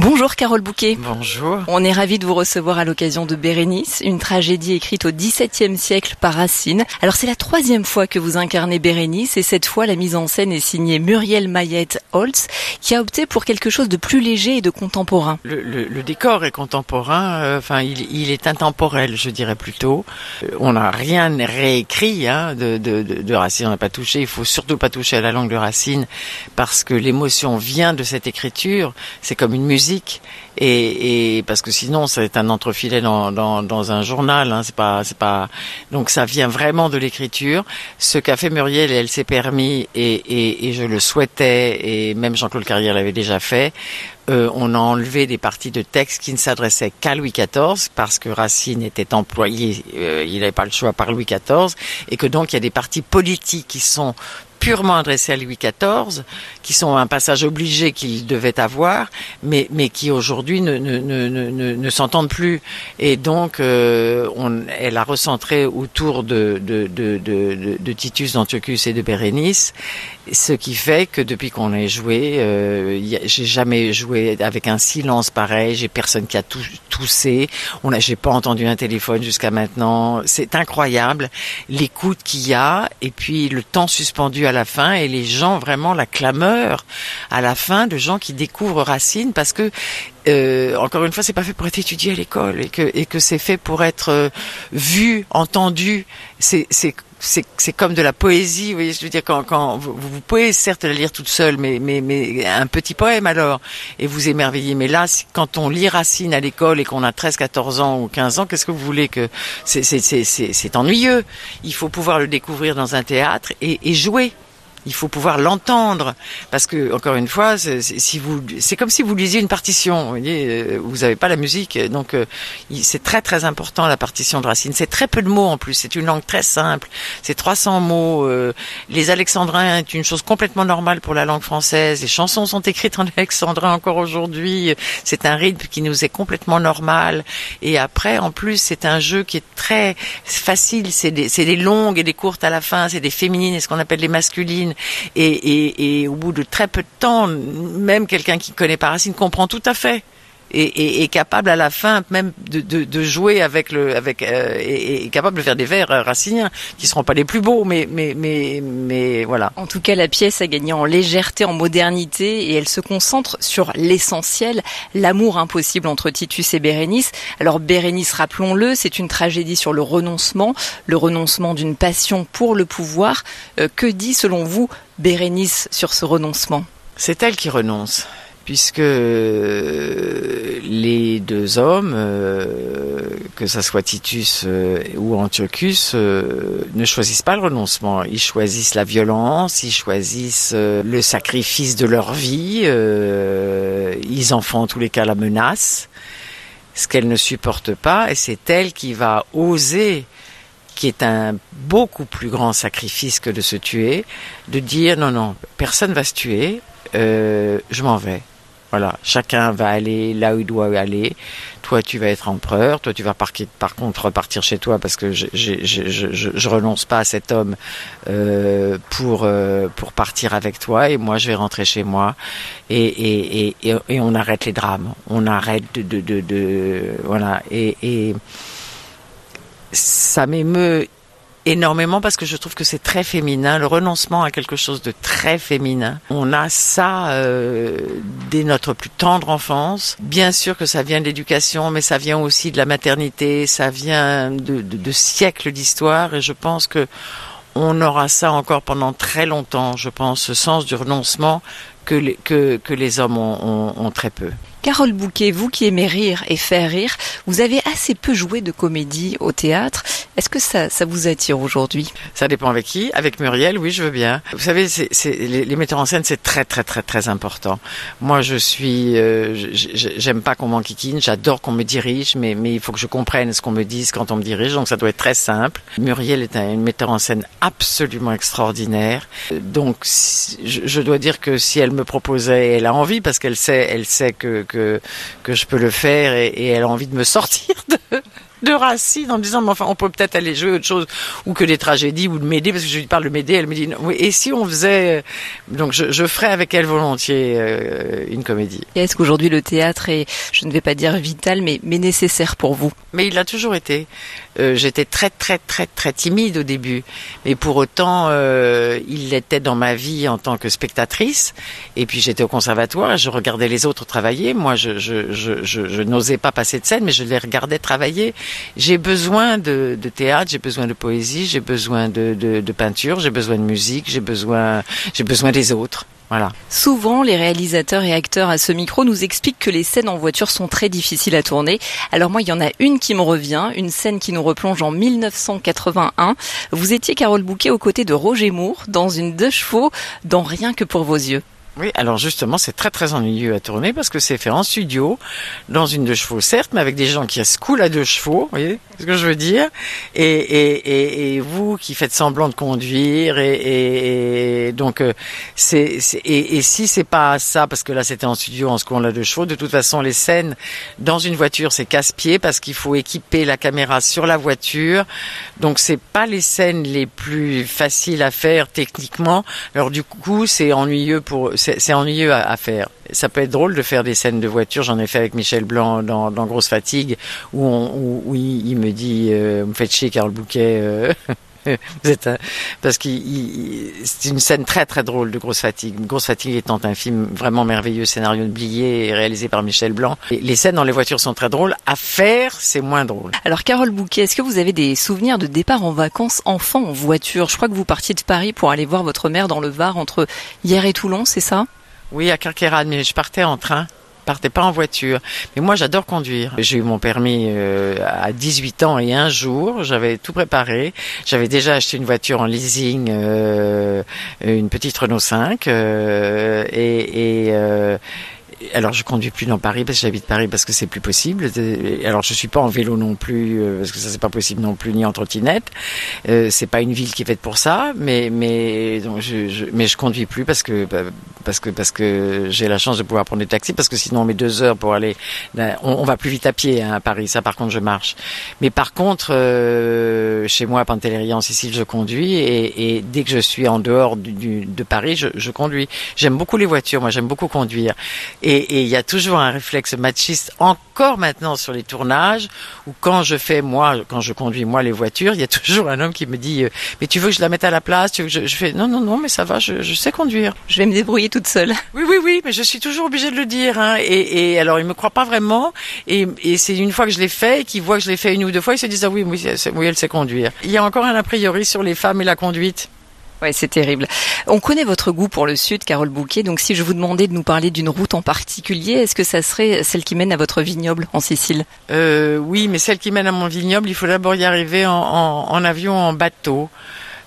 Bonjour Carole Bouquet. Bonjour. On est ravis de vous recevoir à l'occasion de Bérénice, une tragédie écrite au XVIIe siècle par Racine. Alors c'est la troisième fois que vous incarnez Bérénice et cette fois la mise en scène est signée Muriel Mayette Holtz qui a opté pour quelque chose de plus léger et de contemporain. Le, décor est contemporain, euh, enfin il, est intemporel je dirais plutôt. Euh, on n'a rien réécrit hein, de, de, de, Racine, on n'a pas touché, il faut surtout pas toucher à la langue de Racine parce que l'émotion vient de cette écriture, c'est comme une musique et, parce que sinon c'est un entrefilet dans, un journal hein, c'est pas c'est pas donc ça vient vraiment de l'écriture. Ce qu'a fait Muriel elle s'est permis et, et, je le souhaitais et même Jean-Claude Carrière l'avait déjà fait euh, on a enlevé des parties de texte qui ne s'adressaient qu'à Louis XIV parce que Racine était employé, euh, il n'avait pas le choix par Louis XIV, et que donc il y a des parties politiques qui sont purement adressés à Louis XIV, qui sont un passage obligé qu'il devait avoir, mais, mais qui aujourd'hui ne, ne, ne, ne, ne s'entendent plus. Et donc, euh, on, elle a recentré autour de, de, de, de, de Titus, d'Antiochus et de Bérénice, ce qui fait que depuis qu'on est joué, euh, j'ai jamais joué avec un silence pareil, j'ai personne qui a toussé, on a, j'ai pas entendu un téléphone jusqu'à maintenant. C'est incroyable l'écoute qu'il y a et puis le temps suspendu à la fin et les gens vraiment la clameur à la fin de gens qui découvrent Racine parce que euh, encore une fois, c'est pas fait pour être étudié à l'école et que et que c'est fait pour être euh, vu, entendu. C'est c'est c'est comme de la poésie, vous voyez, je veux dire quand, quand vous, vous, pouvez certes la lire toute seule, mais mais mais un petit poème alors et vous émerveillez. Mais là, quand on lit Racine à l'école et qu'on a 13, 14 ans ou 15 ans, qu'est-ce que vous voulez que c'est ennuyeux. Il faut pouvoir le découvrir dans un théâtre et, et jouer il faut pouvoir l'entendre. Parce que encore une fois si c'est comme si vous lisiez une partition vous voyez euh, vous n'avez pas la musique. Donc euh, c'est très très important la partition de Racine. C'est très peu de mots en plus. C'est une langue très simple. C'est 300 mots euh, les alexandrins est une chose complètement normale pour la langue française. Les chansons sont écrites en alexandrin encore aujourd'hui. C'est un rythme qui nous est complètement normal. Et après en plus c'est un jeu qui est très facile. C'est des, des longues et des courtes à la fin. C'est des féminines et ce qu'on appelle les masculines et, au bout de très peu de temps, même quelqu'un qui connaît pas Racine comprend tout à fait. Et, est capable à la fin même de, jouer avec le avec euh, et, capable de faire des vers raciniens qui seront pas les plus beaux mais mais mais mais voilà. En tout cas, la pièce a gagné en légèreté, en modernité et elle se concentre sur l'essentiel, l'amour impossible entre Titus et Bérénice. Alors Bérénice, rappelons-le, c'est une tragédie sur le renoncement, le renoncement d'une passion pour le pouvoir. Euh, que dit selon vous Bérénice sur ce renoncement? C'est elle qui renonce puisque les deux hommes, euh, que ça soit Titus euh, ou Antiochus, euh, ne choisissent pas le renoncement. Ils choisissent la violence, ils choisissent le sacrifice de leur vie, ils en font en tous les cas la menace, ce qu'elle ne supporte pas, et c'est elle qui va oser qui est un beaucoup plus grand sacrifice que de se tuer, de dire non, non, personne va se tuer, je m'en vais. Voilà, chacun va aller là où il doit aller. Toi, tu vas être empereur. Toi, tu vas par, par contre repartir chez toi parce que je, je, renonce pas à cet homme euh, pour euh, pour partir avec toi. Et moi, je vais rentrer chez moi. Et on arrête les drames. On arrête de de, de, de voilà. Et ça m'émeut énormément parce que je trouve que c'est très féminin. Le renoncement à quelque chose de très féminin. On a ça euh, dès notre plus tendre enfance. Bien sûr que ça vient de l'éducation, mais ça vient aussi de la maternité, ça vient de, siècles d'histoire et je pense que on aura ça encore pendant très longtemps, je pense, ce sens du renoncement que les, que, les hommes ont très peu. Carole Bouquet, vous qui aimez rire et faire rire, vous avez assez peu joué de comédie au théâtre. Est-ce que ça, ça vous attire aujourd'hui? Ça dépend avec qui. Avec Muriel, oui, je veux bien. Vous savez, les, metteurs en scène, c'est très, très, très, très important. Moi, je suis, euh, j'aime pas qu'on m'enquiquine. J'adore qu'on me dirige, mais, il faut que je comprenne ce qu'on me dise quand on me dirige. Donc, ça doit être très simple. Muriel est un, metteur en scène absolument extraordinaire. Donc, je, dois dire que si elle me proposait, elle a envie parce qu'elle sait, elle sait que que je peux le faire et, elle a envie de me sortir de de Racine en me disant mais enfin on peut peut-être aller jouer autre chose ou que des tragédies ou de Médée parce que je lui parle de Médée elle me dit oui et si on faisait donc je, je ferais avec elle volontiers euh, une comédie. Est-ce qu'aujourd'hui le théâtre est je ne vais pas dire vital mais mais nécessaire pour vous? Mais il l'a toujours été. Euh, j'étais très très très très timide au début. Mais pour autant euh, il l'était dans ma vie en tant que spectatrice. Et puis j'étais au conservatoire je regardais les autres travailler. Moi je je, je, je n'osais pas passer de scène mais je les regardais travailler j'ai besoin de, théâtre, j'ai besoin de poésie, j'ai besoin de, de, de peinture, j'ai besoin de musique, j'ai besoin, j'ai besoin des autres. Voilà. Souvent, les réalisateurs et acteurs à ce micro nous expliquent que les scènes en voiture sont très difficiles à tourner. Alors moi, il y en a une qui me revient, une scène qui nous replonge en 1981. Vous étiez, Carole Bouquet, aux côtés de Roger Moore, dans une deux chevaux, dans Rien que pour vos yeux. Oui, alors justement, c'est très très ennuyeux à tourner parce que c'est fait en studio, dans une deux chevaux certes, mais avec des gens qui se coulent à deux chevaux, vous voyez ce que je veux dire? Et, et, et, vous qui faites semblant de conduire, et, donc euh, c'est et, et si c'est pas ça, parce que là c'était en studio en se coulant à deux chevaux, de toute façon les scènes dans une voiture c'est casse-pied parce qu'il faut équiper la caméra sur la voiture, donc c'est pas les scènes les plus faciles à faire techniquement. Alors du coup c'est ennuyeux pour c'est ennuyeux à, à, faire. Ça peut être drôle de faire des scènes de voiture. J'en ai fait avec Michel Blanc dans, dans Grosse Fatigue, où, on, où, où il, me dit euh, "Vous me faites chier, Carl Bouquet." Euh, vous êtes un... parce que c'est une scène très très drôle de Grosse Fatigue. Grosse Fatigue étant un film vraiment merveilleux, scénario de Blier, réalisé par Michel Blanc. Et les scènes dans les voitures sont très drôles. À faire, c'est moins drôle. Alors Carole Bouquet, est-ce que vous avez des souvenirs de départ en vacances enfant en voiture? Je crois que vous partiez de Paris pour aller voir votre mère dans le Var entre hier et Toulon, c'est ça? Oui, à Carquérade, mais je partais en train partais pas en voiture. Mais moi, j'adore conduire. J'ai eu mon permis euh, à 18 ans et un jour, j'avais tout préparé. J'avais déjà acheté une voiture en leasing, euh, une petite Renault 5, euh, et, et alors je conduis plus dans Paris parce que j'habite Paris parce que c'est plus possible. Alors je suis pas en vélo non plus parce que ça c'est pas possible non plus ni en trottinette. Euh, c'est pas une ville qui est faite pour ça, mais mais donc je, je mais je conduis plus parce que parce que parce que j'ai la chance de pouvoir prendre des taxis parce que sinon on met deux heures pour aller. On, on va plus vite à pied hein, à Paris. Ça par contre je marche. Mais par contre euh, chez moi à Pantelleria en Sicile je conduis et, et, dès que je suis en dehors du, du, de Paris je, je conduis. J'aime beaucoup les voitures. Moi j'aime beaucoup conduire. Il y a toujours un réflexe machiste encore maintenant sur les tournages où quand je fais moi, quand je conduis moi les voitures, il y a toujours un homme qui me dit euh, mais tu veux que je la mette à la place? Tu veux que je, je fais non non non mais ça va, je, je, sais conduire. Je vais me débrouiller toute seule. Oui oui oui, mais je suis toujours obligée de le dire. Hein. Et, et, alors il me croit pas vraiment et, et c'est une fois que je l'ai fait et qu'il voit que je l'ai fait une ou deux fois, ils se disent ah oui oui, oui elle sait conduire. Il y a encore un a priori sur les femmes et la conduite. Ouais, c'est terrible. On connaît votre goût pour le sud, Carole Bouquet. Donc, si je vous demandais de nous parler d'une route en particulier, est-ce que ça serait celle qui mène à votre vignoble en Sicile? Euh, Oui, mais celle qui mène à mon vignoble, il faut d'abord y arriver en, avion, en bateau.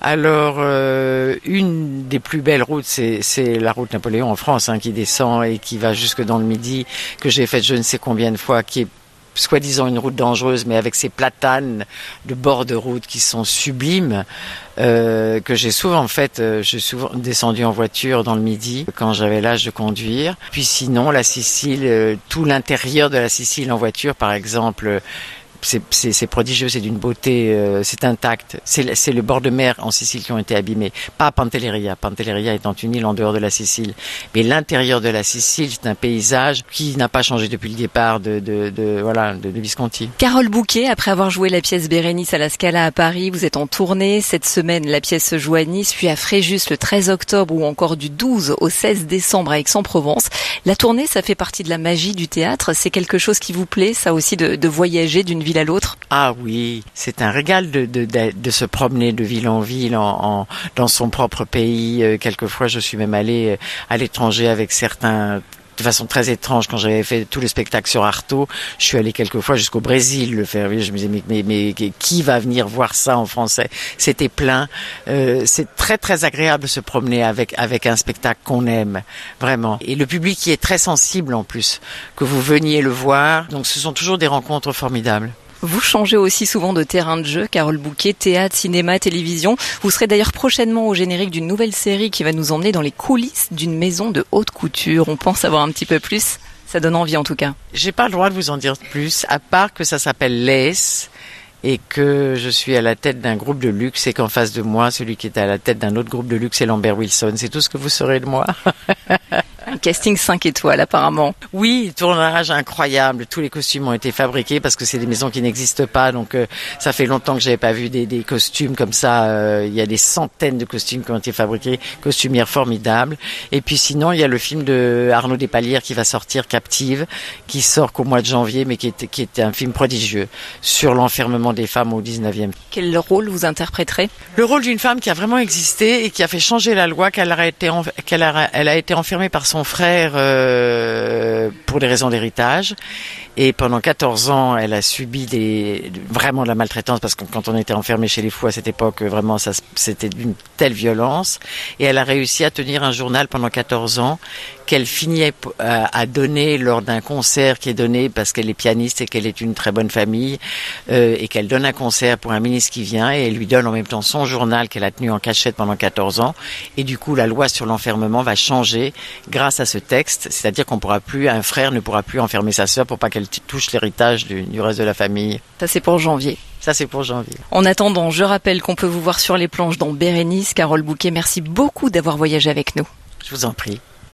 Alors, euh, une des plus belles routes, c'est la route Napoléon en France, hein, qui descend et qui va jusque dans le Midi, que j'ai faite je ne sais combien de fois, qui est soi-disant une route dangereuse, mais avec ces platanes de bord de route qui sont sublimes, euh, que j'ai souvent fait. Euh, j'ai souvent descendu en voiture dans le midi quand j'avais l'âge de conduire. Puis sinon, la Sicile, euh, tout l'intérieur de la Sicile en voiture, par exemple, c'est prodigieux, c'est d'une beauté, euh, c'est intact. C'est le bord de mer en Sicile qui ont été abîmés, pas Pantelleria. Pantelleria étant une île en dehors de la Sicile, mais l'intérieur de la Sicile, c'est un paysage qui n'a pas changé depuis le départ de, de, de voilà de, Visconti. Carole Bouquet, après avoir joué la pièce Bérénice à la Scala à Paris, vous êtes en tournée cette semaine. La pièce se joue à Nice, puis à Fréjus le 13 octobre ou encore du 12 au 16 décembre à Aix-en-Provence. La tournée, ça fait partie de la magie du théâtre. C'est quelque chose qui vous plaît, ça aussi, de, de voyager d'une Ah oui, c'est un régal de, de, se promener de ville en ville en, dans son propre pays. Euh, quelquefois, je suis même allée à l'étranger avec certains de façon très étrange quand j'avais fait tous les spectacles sur Artaud. Je suis allé quelquefois jusqu'au Brésil le faire. Je me disais mais, mais, mais qui va venir voir ça en français? C'était plein. Euh, c'est très très agréable de se promener avec avec un spectacle qu'on aime vraiment. Et le public qui est très sensible en plus que vous veniez le voir. Donc ce sont toujours des rencontres formidables. Vous changez aussi souvent de terrain de jeu, Carole Bouquet, théâtre, cinéma, télévision. Vous serez d'ailleurs prochainement au générique d'une nouvelle série qui va nous emmener dans les coulisses d'une maison de haute couture. On pense savoir un petit peu plus. Ça donne envie en tout cas. J'ai pas le droit de vous en dire plus, à part que ça s'appelle Lace et que je suis à la tête d'un groupe de luxe et qu'en face de moi, celui qui est à la tête d'un autre groupe de luxe, c'est Lambert Wilson. C'est tout ce que vous saurez de moi. Un casting 5 étoiles apparemment. Oui, tournage incroyable. Tous les costumes ont été fabriqués parce que c'est des maisons qui n'existent pas. Donc euh, ça fait longtemps que j'avais pas vu des, des costumes comme ça. Euh, il y a des centaines de costumes qui ont été fabriqués, costumières formidables. Et puis sinon, il y a le film de Arnaud Despalières qui va sortir, Captive, qui sort qu'au mois de janvier, mais qui était un film prodigieux sur l'enfermement des femmes au 19e. Quel rôle vous interpréterez? Le rôle d'une femme qui a vraiment existé et qui a fait changer la loi, qu'elle a été, qu'elle a, elle a été enfermée par son frère euh, pour des raisons d'héritage. Et pendant 14 ans, elle a subi vraiment de la maltraitance parce que quand on était enfermé chez les fous à cette époque, vraiment, c'était d'une telle violence. Et elle a réussi à tenir un journal pendant 14 ans qu'elle finit à, donner lors d'un concert qui est donné parce qu'elle est pianiste et qu'elle est une très bonne famille euh, et qu'elle donne un concert pour un ministre qui vient et elle lui donne en même temps son journal qu'elle a tenu en cachette pendant 14 ans. Et du coup, la loi sur l'enfermement va changer grâce à ce texte, c'est-à-dire qu'on pourra plus, un frère ne pourra plus enfermer sa sœur pour pas qu'elle touche l'héritage du, du reste de la famille. Ça c'est pour janvier. Ça, c'est pour janvier. En attendant, je rappelle qu'on peut vous voir sur les planches dans Bérénice. Carole Bouquet, merci beaucoup d'avoir voyagé avec nous. Je vous en prie.